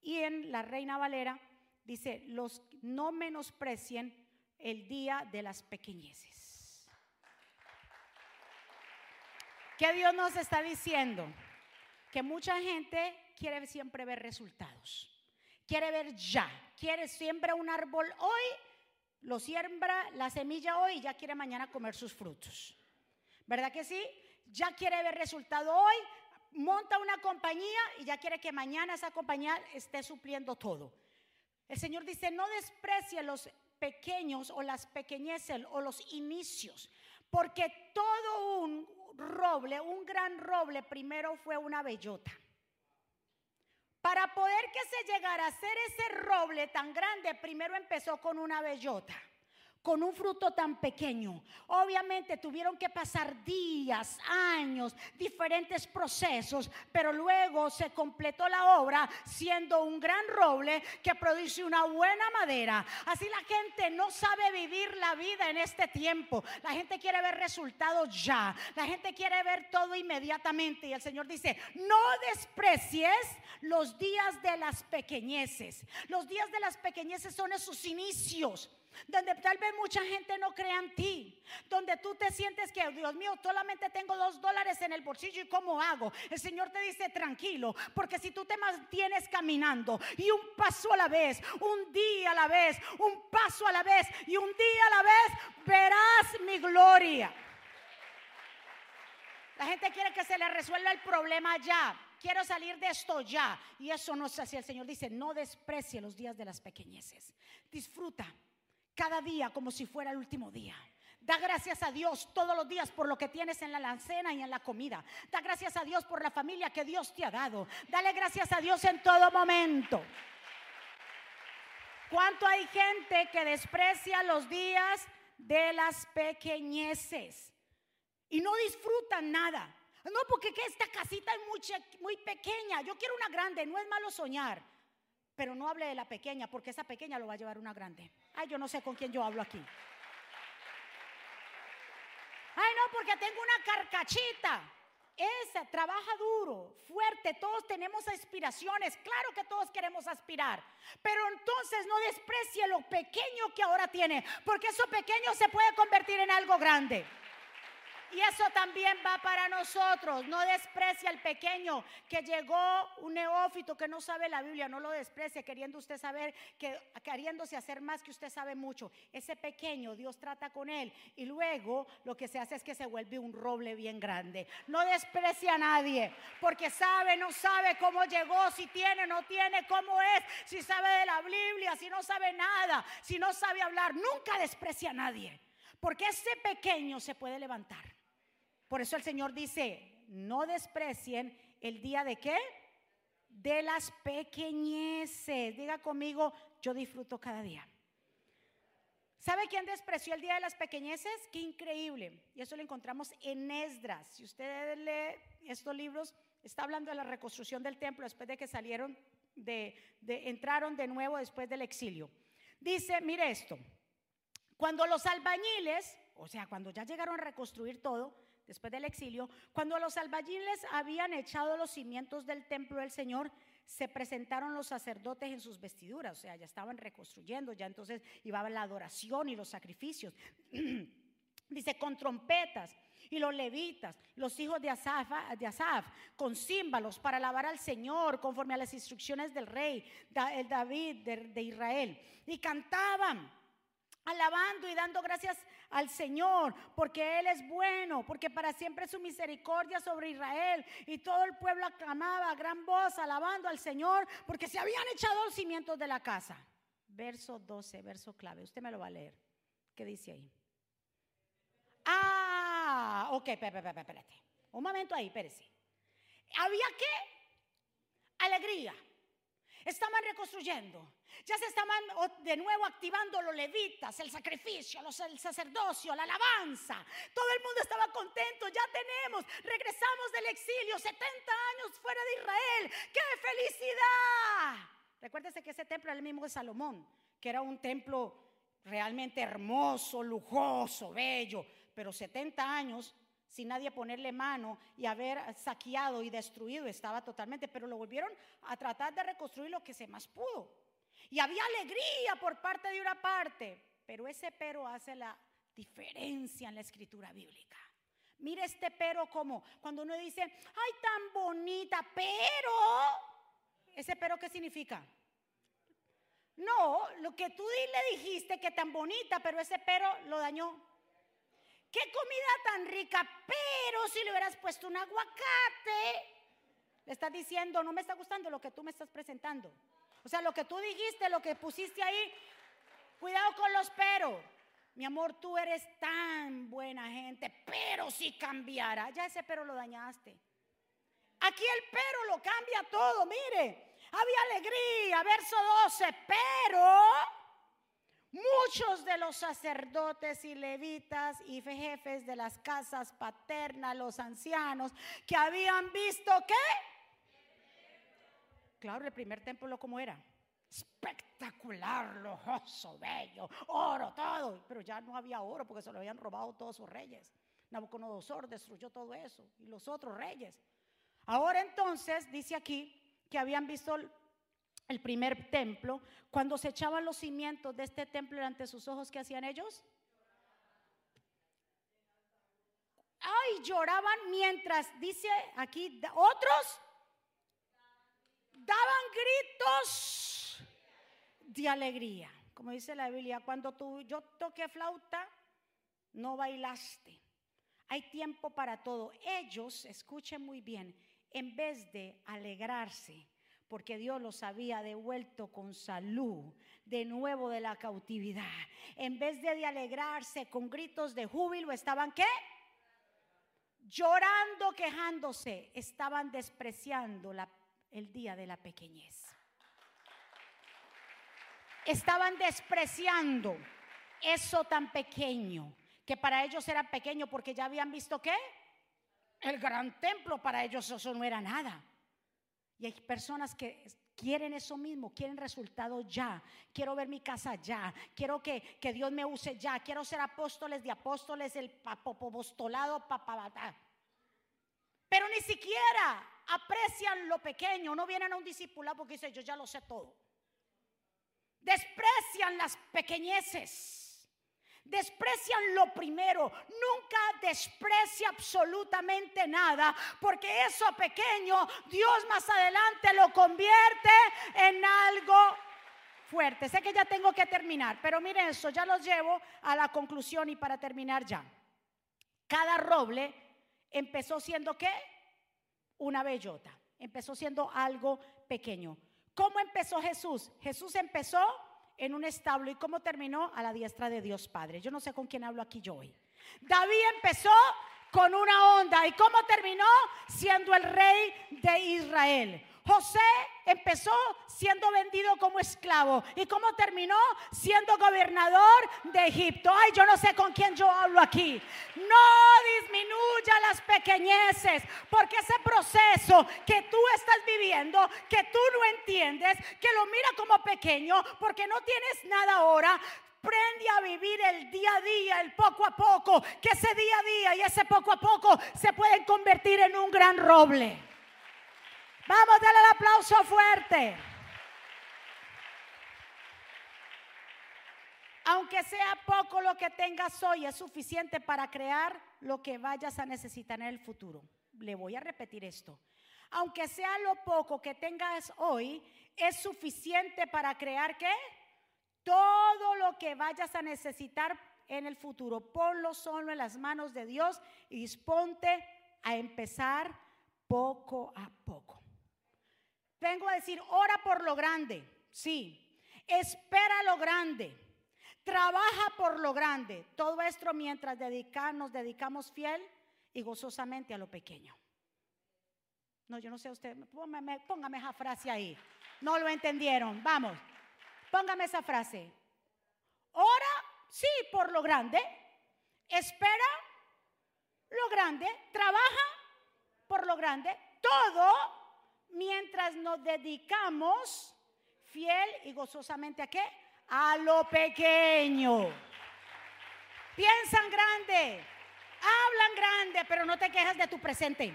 Y en la Reina Valera dice, los no menosprecien el día de las pequeñeces. ¿Qué Dios nos está diciendo? Que mucha gente quiere siempre ver resultados. Quiere ver ya. Quiere siempre un árbol hoy, lo siembra la semilla hoy y ya quiere mañana comer sus frutos. ¿Verdad que sí? Ya quiere ver resultado hoy, monta una compañía y ya quiere que mañana esa compañía esté supliendo todo. El Señor dice, no desprecie los pequeños o las pequeñeces o los inicios, porque todo un, roble, un gran roble, primero fue una bellota. Para poder que se llegara a ser ese roble tan grande, primero empezó con una bellota con un fruto tan pequeño. Obviamente tuvieron que pasar días, años, diferentes procesos, pero luego se completó la obra siendo un gran roble que produce una buena madera. Así la gente no sabe vivir la vida en este tiempo. La gente quiere ver resultados ya. La gente quiere ver todo inmediatamente. Y el Señor dice, no desprecies los días de las pequeñeces. Los días de las pequeñeces son esos inicios donde tal vez mucha gente no crea en ti, donde tú te sientes que, Dios mío, solamente tengo dos dólares en el bolsillo y cómo hago. El Señor te dice, tranquilo, porque si tú te mantienes caminando y un paso a la vez, un día a la vez, un paso a la vez y un día a la vez, verás mi gloria. La gente quiere que se le resuelva el problema ya. Quiero salir de esto ya. Y eso no es así. El Señor dice, no desprecie los días de las pequeñeces. Disfruta cada día como si fuera el último día. Da gracias a Dios todos los días por lo que tienes en la lancena y en la comida. Da gracias a Dios por la familia que Dios te ha dado. Dale gracias a Dios en todo momento. ¿Cuánto hay gente que desprecia los días de las pequeñeces y no disfrutan nada? No, porque esta casita es muy, muy pequeña. Yo quiero una grande. No es malo soñar. Pero no hable de la pequeña, porque esa pequeña lo va a llevar una grande. Ay, yo no sé con quién yo hablo aquí. Ay, no, porque tengo una carcachita. Esa trabaja duro, fuerte, todos tenemos aspiraciones, claro que todos queremos aspirar, pero entonces no desprecie lo pequeño que ahora tiene, porque eso pequeño se puede convertir en algo grande. Y eso también va para nosotros. No desprecia al pequeño que llegó un neófito que no sabe la Biblia, no lo desprecie queriendo usted saber que queriéndose hacer más que usted sabe mucho. Ese pequeño Dios trata con él y luego lo que se hace es que se vuelve un roble bien grande. No desprecia a nadie porque sabe, no sabe cómo llegó, si tiene, no tiene, cómo es, si sabe de la Biblia, si no sabe nada, si no sabe hablar. Nunca desprecia a nadie porque ese pequeño se puede levantar. Por eso el Señor dice, no desprecien el día de qué? De las pequeñeces. Diga conmigo, yo disfruto cada día. ¿Sabe quién despreció el día de las pequeñeces? Qué increíble. Y eso lo encontramos en Esdras. Si usted lee estos libros, está hablando de la reconstrucción del templo después de que salieron de, de entraron de nuevo después del exilio. Dice, mire esto. Cuando los albañiles, o sea, cuando ya llegaron a reconstruir todo, después del exilio, cuando los albañiles habían echado los cimientos del templo del Señor, se presentaron los sacerdotes en sus vestiduras, o sea, ya estaban reconstruyendo, ya entonces iba la adoración y los sacrificios. Dice, con trompetas y los levitas, los hijos de Asaf, de Asaf, con címbalos para alabar al Señor conforme a las instrucciones del rey, el David de Israel. Y cantaban alabando y dando gracias al Señor, porque Él es bueno, porque para siempre su misericordia sobre Israel. Y todo el pueblo aclamaba a gran voz, alabando al Señor, porque se habían echado los cimientos de la casa. Verso 12, verso clave. Usted me lo va a leer. ¿Qué dice ahí? Ah, ok, espérate. Un momento ahí, espérese. ¿Había qué? Alegría. Estaban reconstruyendo. Ya se estaban de nuevo activando los levitas, el sacrificio, el sacerdocio, la alabanza. Todo el mundo estaba contento. Ya tenemos, regresamos del exilio, 70 años fuera de Israel. ¡Qué felicidad! Recuérdese que ese templo era el mismo de Salomón, que era un templo realmente hermoso, lujoso, bello, pero 70 años sin nadie ponerle mano y haber saqueado y destruido, estaba totalmente, pero lo volvieron a tratar de reconstruir lo que se más pudo. Y había alegría por parte de una parte, pero ese pero hace la diferencia en la escritura bíblica. Mire este pero como cuando uno dice, ay, tan bonita, pero, ese pero qué significa? No, lo que tú le dijiste que tan bonita, pero ese pero lo dañó qué comida tan rica, pero si le hubieras puesto un aguacate, le estás diciendo, no me está gustando lo que tú me estás presentando. O sea, lo que tú dijiste, lo que pusiste ahí, cuidado con los pero. Mi amor, tú eres tan buena gente, pero si cambiara, ya ese pero lo dañaste. Aquí el pero lo cambia todo, mire. Había alegría, verso 12, pero Muchos de los sacerdotes y levitas y jefes de las casas paternas, los ancianos, que habían visto qué? Claro, el primer templo como era. Espectacular, lujoso, bello, oro, todo. Pero ya no había oro porque se lo habían robado todos sus reyes. Nabucodonosor destruyó todo eso y los otros reyes. Ahora entonces dice aquí que habían visto el primer templo, cuando se echaban los cimientos de este templo ante sus ojos, ¿qué hacían ellos? Ay, lloraban mientras, dice aquí, otros daban gritos de alegría. Como dice la Biblia, cuando tú, yo toqué flauta, no bailaste. Hay tiempo para todo. Ellos, escuchen muy bien, en vez de alegrarse, porque Dios los había devuelto con salud de nuevo de la cautividad. En vez de, alegrarse con gritos de júbilo, estaban qué? Llorando, quejándose, estaban despreciando el día de la pequeñez. Estaban despreciando eso tan pequeño, que para ellos era pequeño porque ya habían visto qué? El gran templo para ellos eso no era nada. Y hay personas que quieren eso mismo, quieren resultado ya. Quiero ver mi casa ya. Quiero que, que Dios me use ya. Quiero ser apóstoles de apóstoles, el apostolado, papabata. Pero ni siquiera aprecian lo pequeño. No vienen a un discipulado porque dicen, yo ya lo sé todo. Desprecian las pequeñeces desprecian lo primero, nunca desprecia absolutamente nada, porque eso pequeño Dios más adelante lo convierte en algo fuerte. Sé que ya tengo que terminar, pero miren eso, ya los llevo a la conclusión y para terminar ya. Cada roble empezó siendo qué? Una bellota, empezó siendo algo pequeño. ¿Cómo empezó Jesús? Jesús empezó en un establo y cómo terminó a la diestra de Dios Padre. Yo no sé con quién hablo aquí yo hoy. David empezó con una onda y cómo terminó siendo el rey de Israel. José empezó siendo vendido como esclavo. ¿Y cómo terminó? Siendo gobernador de Egipto. Ay, yo no sé con quién yo hablo aquí. No disminuya las pequeñeces, porque ese proceso que tú estás viviendo, que tú no entiendes, que lo mira como pequeño, porque no tienes nada ahora, Aprende a vivir el día a día, el poco a poco, que ese día a día y ese poco a poco se pueden convertir en un gran roble. Vamos, dale el aplauso fuerte. Aunque sea poco lo que tengas hoy, es suficiente para crear lo que vayas a necesitar en el futuro. Le voy a repetir esto. Aunque sea lo poco que tengas hoy, es suficiente para crear qué? Todo lo que vayas a necesitar en el futuro, ponlo solo en las manos de Dios y disponte a empezar poco a poco. Vengo a decir, ora por lo grande, sí. Espera lo grande. Trabaja por lo grande. Todo esto mientras nos dedicamos fiel y gozosamente a lo pequeño. No, yo no sé usted, póngame, póngame esa frase ahí. No lo entendieron. Vamos. Póngame esa frase. Ora, sí, por lo grande. Espera lo grande. Trabaja por lo grande. Todo mientras nos dedicamos fiel y gozosamente a qué? A lo pequeño. Piensan grande, hablan grande, pero no te quejas de tu presente.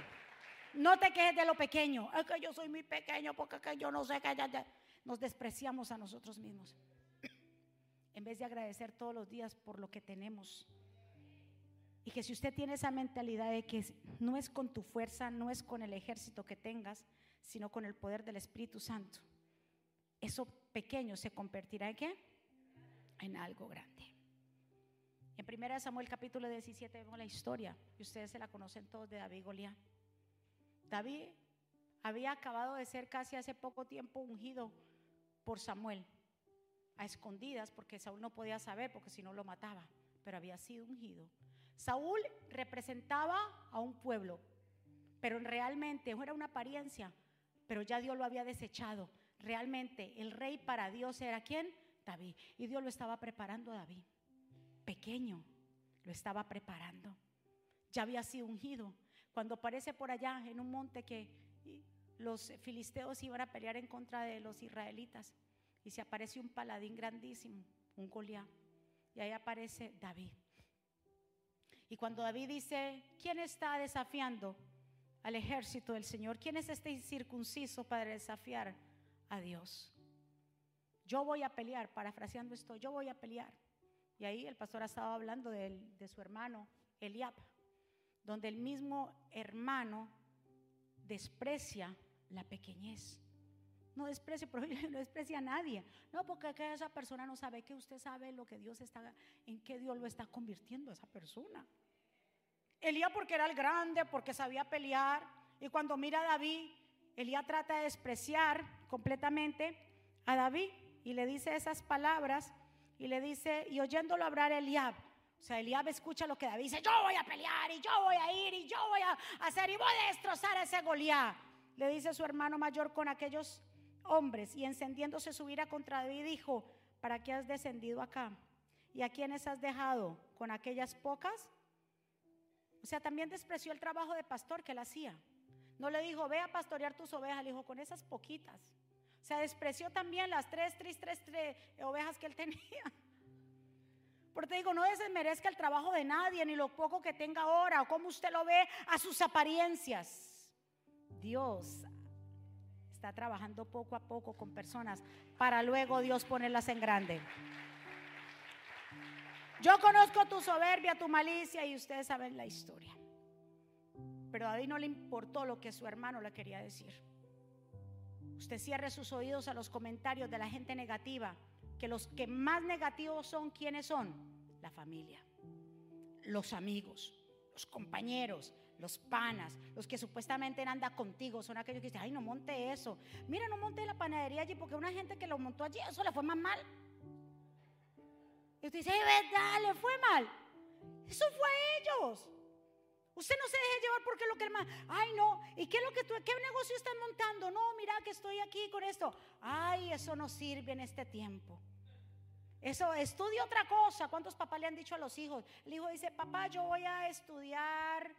No te quejes de lo pequeño. Es que yo soy muy pequeño porque yo no sé qué nos despreciamos a nosotros mismos. En vez de agradecer todos los días por lo que tenemos. Y que si usted tiene esa mentalidad de que no es con tu fuerza, no es con el ejército que tengas, sino con el poder del Espíritu Santo, eso pequeño se convertirá en qué? En algo grande. En 1 Samuel capítulo 17 vemos la historia, y ustedes se la conocen todos de David Goliat. David había acabado de ser casi hace poco tiempo ungido por Samuel, a escondidas, porque Saúl no podía saber, porque si no lo mataba, pero había sido ungido. Saúl representaba a un pueblo, pero realmente era una apariencia, pero ya Dios lo había desechado. Realmente el rey para Dios era quién? David. Y Dios lo estaba preparando a David. Pequeño, lo estaba preparando. Ya había sido ungido. Cuando aparece por allá en un monte que los filisteos iban a pelear en contra de los israelitas. Y se aparece un paladín grandísimo, un Goliat. Y ahí aparece David. Y cuando David dice, ¿quién está desafiando al ejército del Señor? ¿Quién es este incircunciso para desafiar a Dios? Yo voy a pelear, parafraseando esto, yo voy a pelear. Y ahí el pastor ha estado hablando de, su hermano Eliab, donde el mismo hermano desprecia la pequeñez. No desprecia, no desprecia a nadie. No, porque esa persona no sabe que usted sabe lo que Dios está, en qué Dios lo está convirtiendo a esa persona. Elías porque era el grande, porque sabía pelear. Y cuando mira a David, Elías trata de despreciar completamente a David y le dice esas palabras y le dice, y oyéndolo hablar Eliab, o sea, Eliab escucha lo que David dice, yo voy a pelear y yo voy a ir y yo voy a hacer y voy a destrozar a ese Goliat le dice su hermano mayor con aquellos hombres y encendiéndose su ira contra David dijo, ¿para qué has descendido acá? ¿Y a quiénes has dejado? ¿Con aquellas pocas? O sea, también despreció el trabajo de pastor que él hacía. No le dijo, ve a pastorear tus ovejas, le dijo, con esas poquitas. O sea, despreció también las tres, tres, tres, tres ovejas que él tenía. Porque digo, no desmerezca el trabajo de nadie, ni lo poco que tenga ahora, o cómo usted lo ve a sus apariencias. Dios está trabajando poco a poco con personas para luego Dios ponerlas en grande. Yo conozco tu soberbia, tu malicia y ustedes saben la historia. Pero a David no le importó lo que su hermano le quería decir. Usted cierre sus oídos a los comentarios de la gente negativa, que los que más negativos son, ¿quiénes son? La familia, los amigos, los compañeros, los panas, los que supuestamente andan contigo, son aquellos que dicen, ay, no monte eso. Mira, no monte la panadería allí porque una gente que lo montó allí, eso le fue más mal. Y usted dice, verdad, le fue mal. Eso fue a ellos. Usted no se deje llevar porque lo que el ay no, ¿y qué es lo que tú, qué negocio están montando? No, mira que estoy aquí con esto. Ay, eso no sirve en este tiempo. Eso, estudia otra cosa. ¿Cuántos papás le han dicho a los hijos? El hijo dice, papá, yo voy a estudiar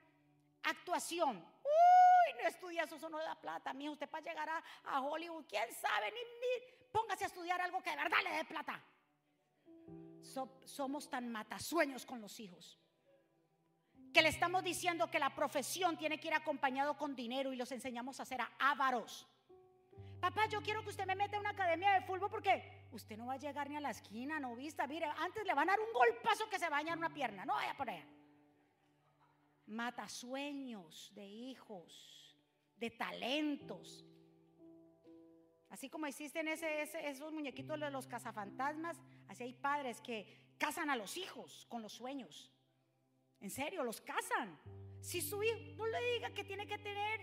actuación. Uy, no estudia eso, eso no da plata. Mi usted para llegar a, Hollywood, quién sabe, ni, ni, póngase a estudiar algo que de verdad le dé plata. Somos tan matasueños con los hijos que le estamos diciendo que la profesión tiene que ir acompañado con dinero y los enseñamos a ser ávaros. Papá, yo quiero que usted me meta en una academia de fútbol porque usted no va a llegar ni a la esquina, no vista. Mire, antes le van a dar un golpazo que se baña en una pierna. No vaya por allá. Mata sueños de hijos, de talentos. Así como existen esos muñequitos de los cazafantasmas, así hay padres que cazan a los hijos con los sueños. En serio, los casan. Si su hijo, no le diga que tiene que tener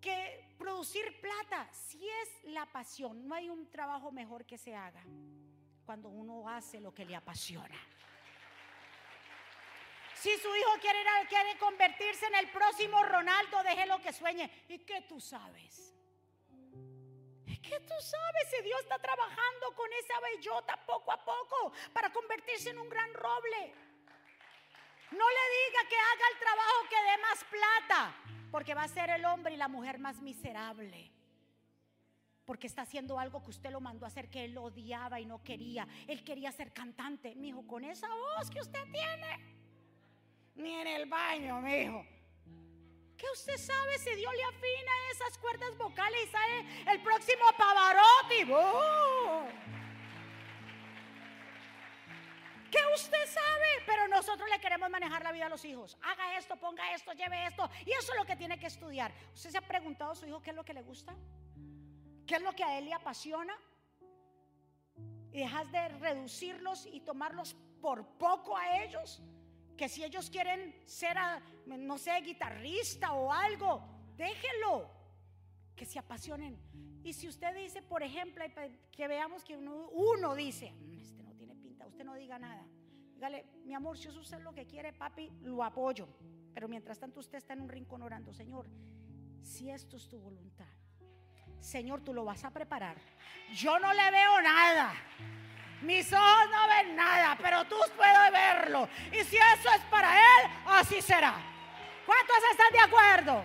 que producir plata. Si es la pasión, no hay un trabajo mejor que se haga cuando uno hace lo que le apasiona. Si su hijo quiere, quiere convertirse en el próximo Ronaldo, déjelo que sueñe. ¿Y qué tú sabes? ¿Y qué tú sabes si Dios está trabajando con esa bellota poco a poco para convertirse en un gran roble? No le diga que haga el trabajo que dé más plata, porque va a ser el hombre y la mujer más miserable. Porque está haciendo algo que usted lo mandó a hacer que él odiaba y no quería. Él quería ser cantante. Mi hijo, con esa voz que usted tiene, ni en el baño, mi hijo. ¿Qué usted sabe si Dios le afina esas cuerdas vocales y sale el próximo Pavarotti? ¿Qué usted sabe? Pero nosotros le queremos manejar la vida a los hijos. Haga esto, ponga esto, lleve esto. Y eso es lo que tiene que estudiar. ¿Usted se ha preguntado a su hijo qué es lo que le gusta? ¿Qué es lo que a él le apasiona? Y dejas de reducirlos y tomarlos por poco a ellos. Que si ellos quieren ser, no sé, guitarrista o algo, déjelo. Que se apasionen. Y si usted dice, por ejemplo, que veamos que uno, uno dice, usted no diga nada. Dígale, mi amor, si es lo que quiere, papi, lo apoyo. Pero mientras tanto usted está en un rincón orando, Señor, si esto es tu voluntad, Señor, tú lo vas a preparar. Yo no le veo nada. Mis ojos no ven nada, pero tú puedes verlo. Y si eso es para Él, así será. ¿Cuántos están de acuerdo?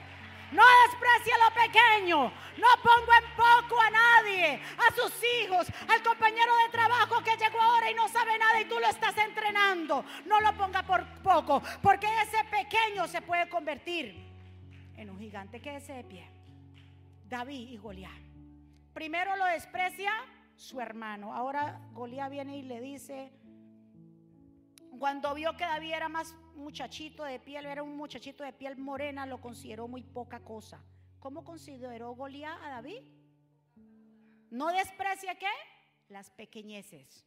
No desprecie lo pequeño. No pongo en poco a nadie, a sus hijos, al compañero de trabajo que llegó ahora y no sabe nada y tú lo estás entrenando. No lo ponga por poco, porque ese pequeño se puede convertir en un gigante. que ese de pie. David y Goliat. Primero lo desprecia su hermano. Ahora Goliat viene y le dice, cuando vio que David era más muchachito de piel, era un muchachito de piel morena, lo consideró muy poca cosa. ¿Cómo consideró Goliat a David? ¿No desprecia qué? Las pequeñeces.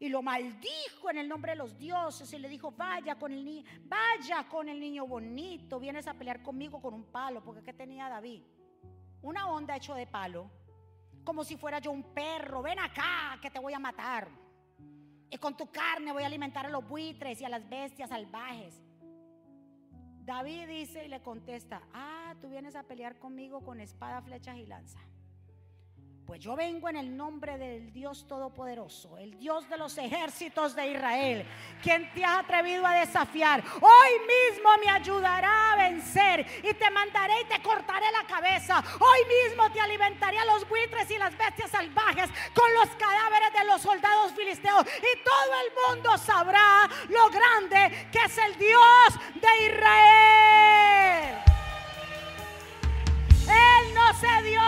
Y lo maldijo en el nombre de los dioses y le dijo, vaya con el niño, vaya con el niño bonito, vienes a pelear conmigo con un palo, porque ¿qué tenía David? Una onda hecho de palo, como si fuera yo un perro, ven acá que te voy a matar. Y con tu carne voy a alimentar a los buitres y a las bestias salvajes. David dice y le contesta, ah, tú vienes a pelear conmigo con espada, flechas y lanza. Pues yo vengo en el nombre del Dios Todopoderoso, el Dios de los ejércitos de Israel, quien te ha atrevido a desafiar. Hoy mismo me ayudará a vencer y te mandaré y te cortaré la cabeza. Hoy mismo te alimentaré a los buitres y las bestias salvajes con los cadáveres de los soldados filisteos. Y todo el mundo sabrá lo grande que es el Dios de Israel. Él no se dio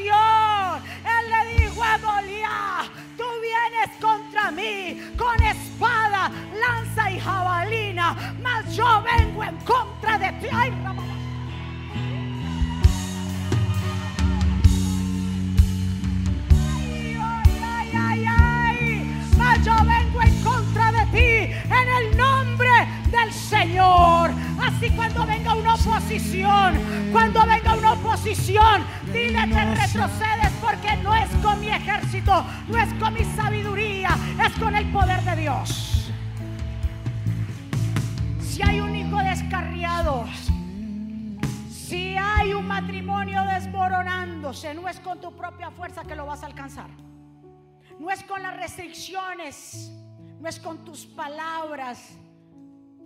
Él le dijo a Goliat, tú vienes contra mí con espada, lanza y jabalina, mas yo vengo en contra de ti. Ay, ay, ay, ay, mas yo vengo en contra de ti en el nombre del Señor. Así cuando venga una oposición, cuando venga oposición, dile que retrocedes porque no es con mi ejército, no es con mi sabiduría, es con el poder de Dios. Si hay un hijo descarriado. Si hay un matrimonio desmoronándose, no es con tu propia fuerza que lo vas a alcanzar. No es con las restricciones, no es con tus palabras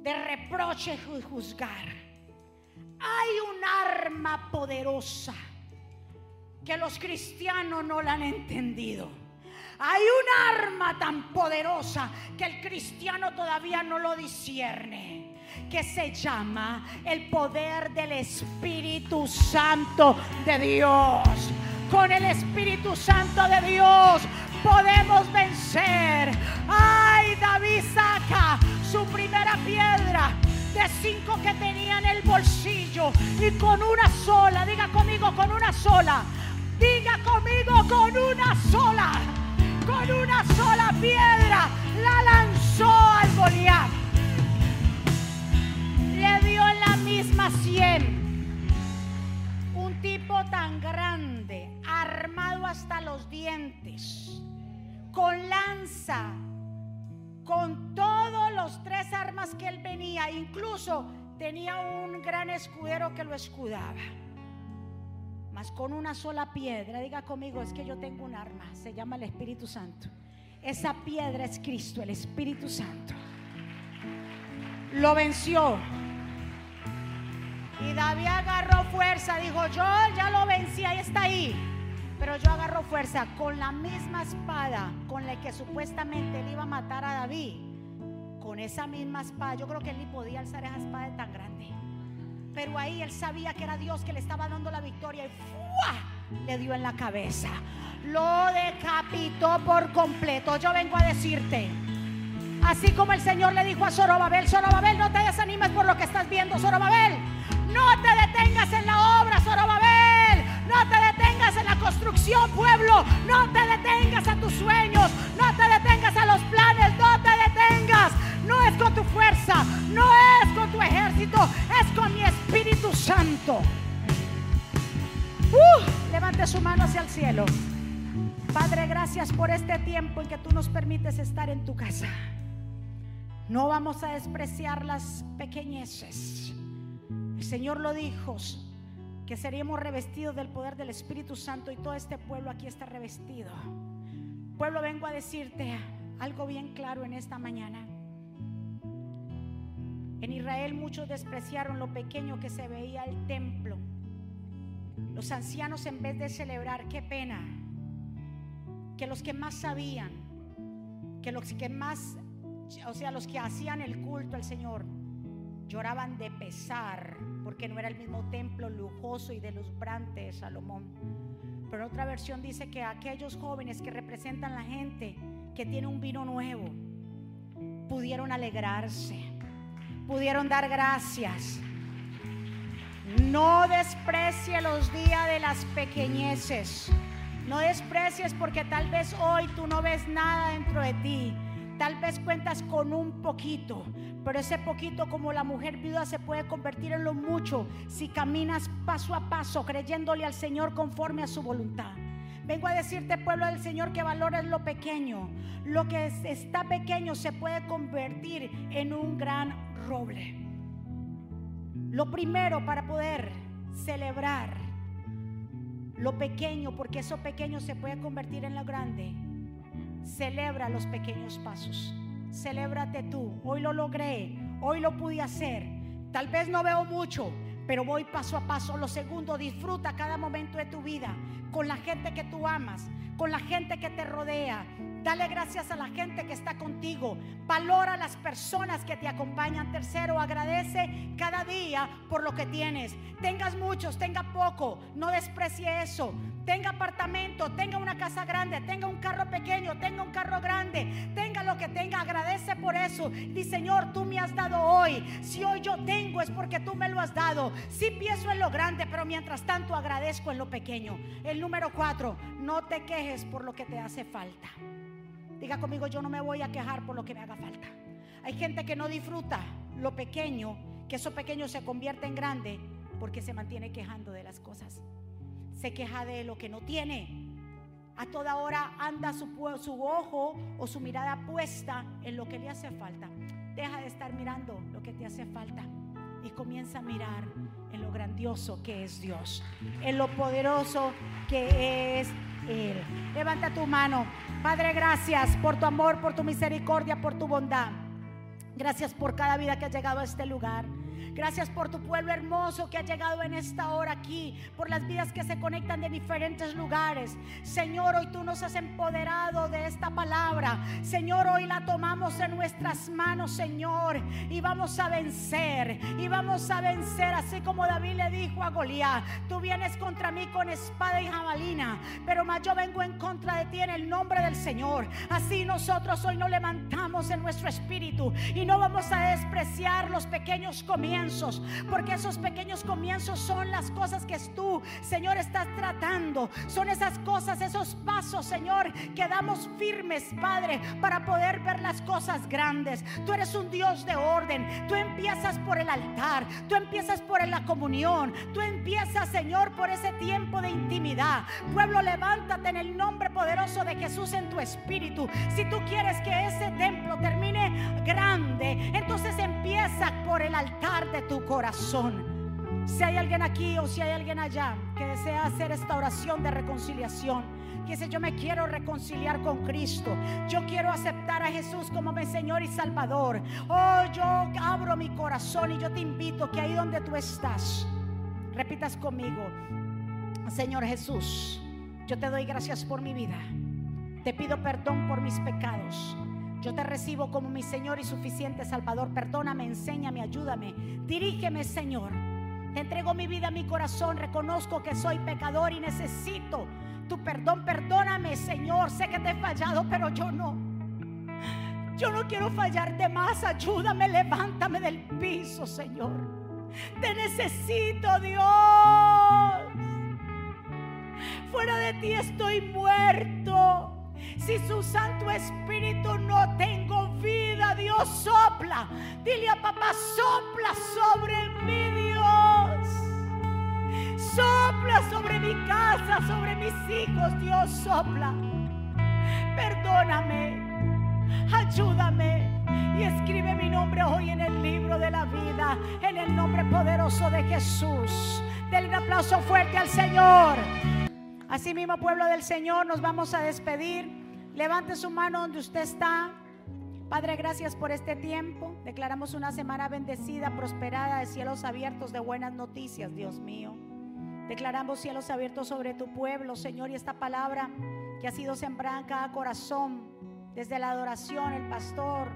de reproche y juzgar. Hay un arma poderosa que los cristianos no la han entendido. Hay un arma tan poderosa que el cristiano todavía no lo discierne que se llama el poder del Espíritu Santo de Dios. Con el Espíritu Santo de Dios podemos vencer. Ay, David saca su primera piedra de cinco que tenía en el bolsillo y con una sola, diga conmigo, con una sola, diga conmigo, con una sola, con una sola piedra la lanzó al Goliat. Le dio en la misma sien. Un tipo tan grande, armado hasta los dientes, con lanza, con todos tres armas que él venía, incluso tenía un gran escudero que lo escudaba. Mas con una sola piedra, diga conmigo, es que yo tengo un arma, se llama el Espíritu Santo. Esa piedra es Cristo, el Espíritu Santo. Lo venció. Y David agarró fuerza, dijo, yo ya lo vencí, ahí está ahí. Pero yo agarro fuerza con la misma espada con la que supuestamente él iba a matar a David. Con esa misma espada, yo creo que él ni podía alzar esa espada tan grande. Pero ahí él sabía que era Dios que le estaba dando la victoria y ¡fua! le dio en la cabeza. Lo decapitó por completo. Yo vengo a decirte, así como el Señor le dijo a Zorobabel, Zorobabel, no te desanimes por lo que estás viendo, Zorobabel. No te detengas en la obra, Zorobabel. No te detengas en la construcción, pueblo. No te detengas a tus sueños. No te detengas a los planes. No te detengas. No es con tu fuerza. No es con tu ejército. Es con mi Espíritu Santo. Uh, levante su mano hacia el cielo. Padre, gracias por este tiempo en que tú nos permites estar en tu casa. No vamos a despreciar las pequeñeces. El Señor lo dijo, que seríamos revestidos del poder del Espíritu Santo y todo este pueblo aquí está revestido. Pueblo, vengo a decirte algo bien claro en esta mañana. En Israel muchos despreciaron lo pequeño que se veía el templo. Los ancianos en vez de celebrar, qué pena, que los que más sabían, que los que más, o sea, los que hacían el culto al Señor, lloraban de pesar porque no era el mismo templo lujoso y deslumbrante de Salomón. Pero otra versión dice que aquellos jóvenes que representan la gente que tiene un vino nuevo pudieron alegrarse, pudieron dar gracias. No desprecie los días de las pequeñeces. No desprecies porque tal vez hoy tú no ves nada dentro de ti. Tal vez cuentas con un poquito, pero ese poquito como la mujer viuda se puede convertir en lo mucho si caminas paso a paso creyéndole al Señor conforme a su voluntad. Vengo a decirte, pueblo del Señor, que valores lo pequeño. Lo que está pequeño se puede convertir en un gran roble. Lo primero para poder celebrar lo pequeño, porque eso pequeño se puede convertir en lo grande, Celebra los pequeños pasos. Celébrate tú. Hoy lo logré. Hoy lo pude hacer. Tal vez no veo mucho, pero voy paso a paso. Lo segundo, disfruta cada momento de tu vida con la gente que tú amas, con la gente que te rodea. Dale gracias a la gente que está contigo. Valora a las personas que te acompañan. Tercero, agradece cada día por lo que tienes. Tengas muchos, tenga poco. No desprecie eso. Tenga apartamento, tenga una casa grande, tenga un carro pequeño, Di Señor, tú me has dado hoy. Si hoy yo tengo es porque tú me lo has dado. Si pienso en lo grande, pero mientras tanto agradezco en lo pequeño. El número cuatro, no te quejes por lo que te hace falta. Diga conmigo, yo no me voy a quejar por lo que me haga falta. Hay gente que no disfruta lo pequeño, que eso pequeño se convierte en grande porque se mantiene quejando de las cosas se queja de lo que no tiene. A toda hora anda su, ojo o su mirada puesta en lo que le hace falta. Deja de estar mirando lo que te hace falta. y comienza a mirar en lo grandioso que es Dios, en lo poderoso que es Él. Levanta tu mano. Padre, gracias por tu amor, por tu misericordia, por tu bondad. Gracias por cada vida que ha llegado a este lugar. Gracias por tu pueblo hermoso que ha llegado en esta hora aquí, por las vidas que se conectan de diferentes lugares. Señor, hoy tú nos has empoderado de esta palabra. Señor, hoy la tomamos en nuestras manos, Señor, y vamos a vencer. Y vamos a vencer, así como David le dijo a Goliat, tú vienes contra mí con espada y jabalina, pero más yo vengo en contra de ti en el nombre del Señor. Así nosotros hoy nos levantamos en nuestro espíritu y no vamos a despreciar los pequeños comienzos porque esos pequeños comienzos son las cosas que tú, Señor, estás tratando. Son esas cosas, esos pasos, Señor, que damos firmes, Padre, para poder ver las cosas grandes. Tú eres un Dios de orden. Tú empiezas por el altar, tú empiezas por la comunión, tú empiezas, Señor, por ese tiempo de intimidad. Pueblo, levántate en el nombre poderoso de Jesús en tu espíritu. Si tú quieres que ese templo termine grande, entonces empieza por el altar de tu corazón. Si hay alguien aquí o si hay alguien allá que desea hacer esta oración de reconciliación, que dice yo me quiero reconciliar con Cristo, yo quiero aceptar a Jesús como mi Señor y Salvador. Oh, yo abro mi corazón y yo te invito que ahí donde tú estás, repitas conmigo, Señor Jesús, yo te doy gracias por mi vida. Te pido perdón por mis pecados. Yo te recibo como mi Señor y suficiente Salvador. Perdóname, enséñame, ayúdame. Dirígeme, Señor. Te entrego mi vida, mi corazón. Reconozco que soy pecador y necesito tu perdón. Perdóname, Señor. Sé que te he fallado, pero yo no. Yo no quiero fallarte más. Ayúdame, levántame del piso, Señor. Te necesito, Dios. Fuera de ti estoy muerto. Si su Santo Espíritu no tengo vida, Dios sopla. Dile a papá, sopla sobre mí, Dios. Sopla sobre mi casa, sobre mis hijos, Dios sopla. Perdóname, ayúdame y escribe mi nombre hoy en el libro de la vida, en el nombre poderoso de Jesús. Denle un aplauso fuerte al Señor. Así mismo, pueblo del Señor, nos vamos a despedir. Levante su mano donde usted está. Padre, gracias por este tiempo. Declaramos una semana bendecida, prosperada, de cielos abiertos, de buenas noticias, Dios mío. Declaramos cielos abiertos sobre tu pueblo, Señor, y esta palabra que ha sido sembrada en cada corazón, desde la adoración, el pastor,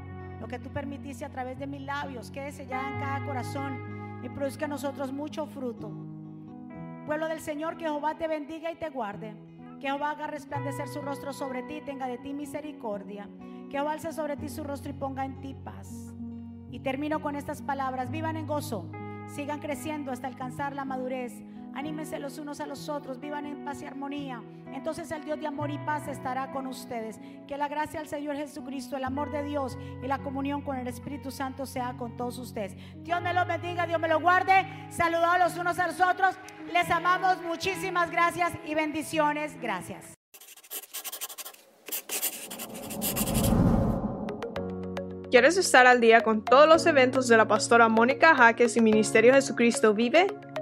lo que tú permitiste a través de mis labios, quédese ya en cada corazón y produzca en nosotros mucho fruto. Pueblo del Señor, que Jehová te bendiga y te guarde. Que Jehová haga resplandecer su rostro sobre ti, tenga de ti misericordia. Que Jehová alce sobre ti su rostro y ponga en ti paz. Y termino con estas palabras. Vivan en gozo, sigan creciendo hasta alcanzar la madurez Anímense los unos a los otros, vivan en paz y armonía. Entonces el Dios de amor y paz estará con ustedes. Que la gracia del Señor Jesucristo, el amor de Dios y la comunión con el Espíritu Santo sea con todos ustedes. Dios me los bendiga, Dios me lo guarde. Saludados los unos a los otros. Les amamos. Muchísimas gracias y bendiciones. Gracias. ¿Quieres estar al día con todos los eventos de la pastora Mónica Jaques y Ministerio Jesucristo Vive?